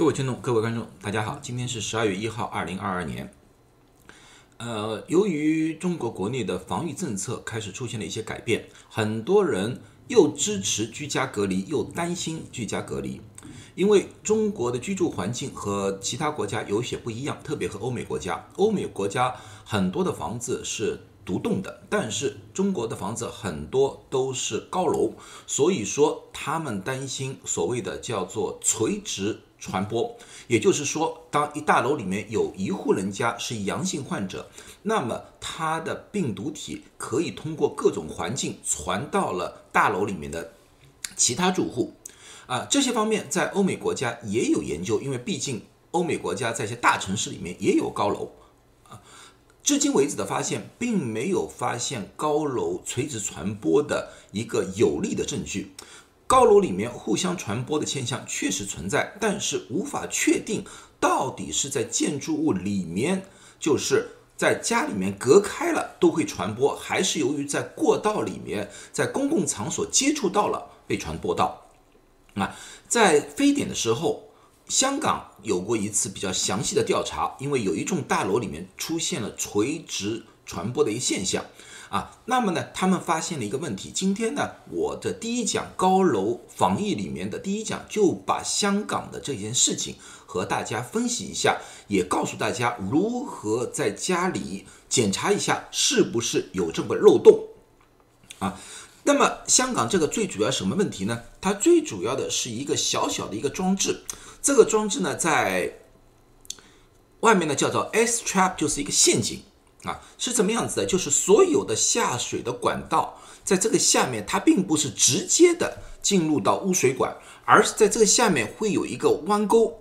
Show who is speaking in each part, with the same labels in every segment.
Speaker 1: 各位听众、各位观众，大家好，今天是十二月一号，二零二二年。呃，由于中国国内的防疫政策开始出现了一些改变，很多人又支持居家隔离，又担心居家隔离，因为中国的居住环境和其他国家有些不一样，特别和欧美国家，欧美国家很多的房子是。独栋的，但是中国的房子很多都是高楼，所以说他们担心所谓的叫做垂直传播，也就是说，当一大楼里面有一户人家是阳性患者，那么他的病毒体可以通过各种环境传到了大楼里面的其他住户，啊，这些方面在欧美国家也有研究，因为毕竟欧美国家在一些大城市里面也有高楼。啊至今为止的发现，并没有发现高楼垂直传播的一个有力的证据。高楼里面互相传播的现象确实存在，但是无法确定到底是在建筑物里面，就是在家里面隔开了都会传播，还是由于在过道里面，在公共场所接触到了被传播到。啊，在非典的时候。香港有过一次比较详细的调查，因为有一栋大楼里面出现了垂直传播的一个现象，啊，那么呢，他们发现了一个问题。今天呢，我的第一讲高楼防疫里面的第一讲就把香港的这件事情和大家分析一下，也告诉大家如何在家里检查一下是不是有这个漏洞，啊，那么香港这个最主要什么问题呢？它最主要的是一个小小的一个装置。这个装置呢，在外面呢叫做 S trap，就是一个陷阱啊，是怎么样子的？就是所有的下水的管道，在这个下面，它并不是直接的进入到污水管，而是在这个下面会有一个弯钩。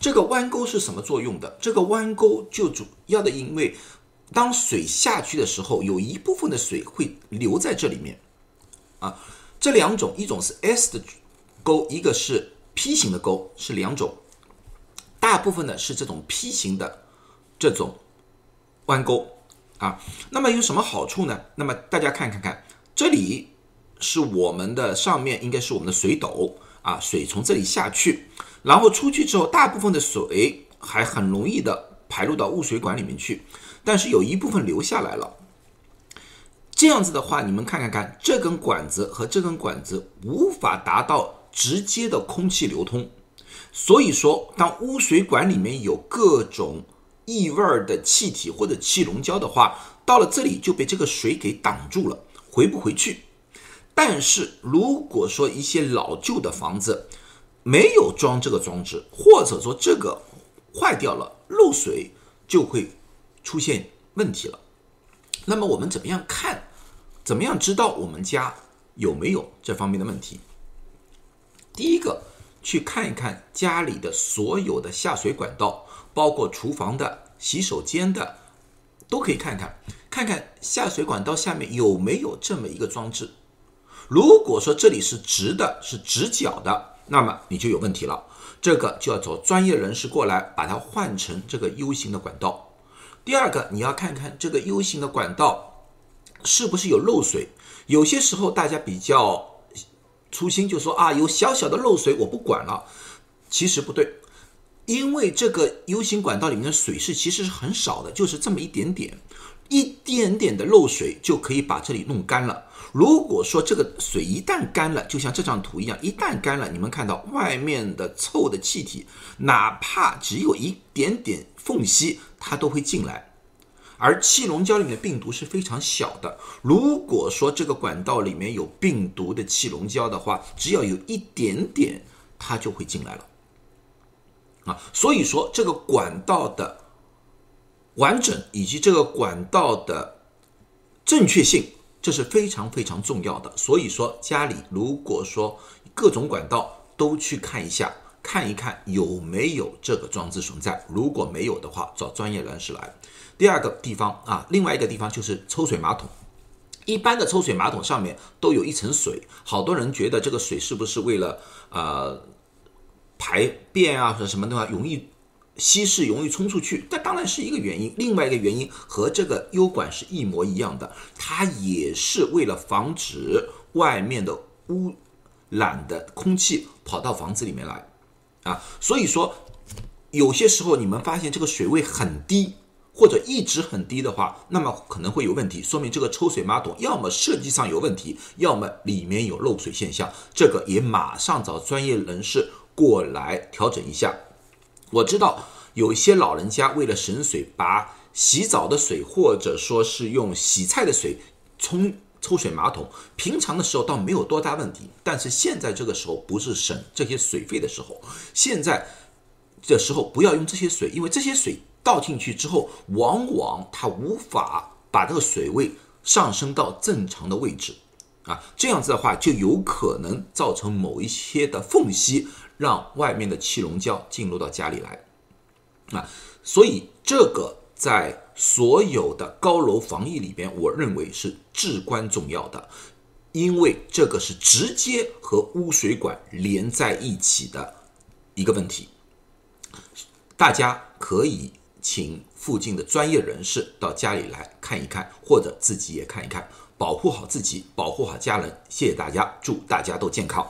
Speaker 1: 这个弯钩是什么作用的？这个弯钩就主要的，因为当水下去的时候，有一部分的水会留在这里面啊。这两种，一种是 S 的钩，一个是。P 型的钩是两种，大部分呢是这种 P 型的这种弯钩啊。那么有什么好处呢？那么大家看看看，这里是我们的上面应该是我们的水斗啊，水从这里下去，然后出去之后，大部分的水还很容易的排入到污水管里面去，但是有一部分留下来了。这样子的话，你们看看看，这根管子和这根管子无法达到。直接的空气流通，所以说，当污水管里面有各种异味的气体或者气溶胶的话，到了这里就被这个水给挡住了，回不回去。但是如果说一些老旧的房子没有装这个装置，或者说这个坏掉了，漏水就会出现问题了。那么我们怎么样看？怎么样知道我们家有没有这方面的问题？第一个，去看一看家里的所有的下水管道，包括厨房的、洗手间的，都可以看看，看看下水管道下面有没有这么一个装置。如果说这里是直的，是直角的，那么你就有问题了，这个就要找专业人士过来把它换成这个 U 型的管道。第二个，你要看看这个 U 型的管道是不是有漏水，有些时候大家比较。粗心就说啊，有小小的漏水，我不管了。其实不对，因为这个 U 型管道里面的水是其实是很少的，就是这么一点点，一点点的漏水就可以把这里弄干了。如果说这个水一旦干了，就像这张图一样，一旦干了，你们看到外面的臭的气体，哪怕只有一点点缝隙，它都会进来。而气溶胶里面的病毒是非常小的。如果说这个管道里面有病毒的气溶胶的话，只要有一点点，它就会进来了。啊，所以说这个管道的完整以及这个管道的正确性，这是非常非常重要的。所以说家里如果说各种管道都去看一下，看一看有没有这个装置存在。如果没有的话，找专业人士来。第二个地方啊，另外一个地方就是抽水马桶。一般的抽水马桶上面都有一层水，好多人觉得这个水是不是为了呃排便啊或者什么的话容易稀释、容易冲出去？这当然是一个原因。另外一个原因和这个 U 管是一模一样的，它也是为了防止外面的污染的空气跑到房子里面来啊。所以说，有些时候你们发现这个水位很低。或者一直很低的话，那么可能会有问题，说明这个抽水马桶要么设计上有问题，要么里面有漏水现象。这个也马上找专业人士过来调整一下。我知道有一些老人家为了省水，把洗澡的水或者说是用洗菜的水冲抽水马桶，平常的时候倒没有多大问题，但是现在这个时候不是省这些水费的时候，现在这时候不要用这些水，因为这些水。倒进去之后，往往它无法把这个水位上升到正常的位置，啊，这样子的话就有可能造成某一些的缝隙，让外面的气溶胶进入到家里来，啊，所以这个在所有的高楼防疫里边，我认为是至关重要的，因为这个是直接和污水管连在一起的一个问题，大家可以。请附近的专业人士到家里来看一看，或者自己也看一看，保护好自己，保护好家人。谢谢大家，祝大家都健康。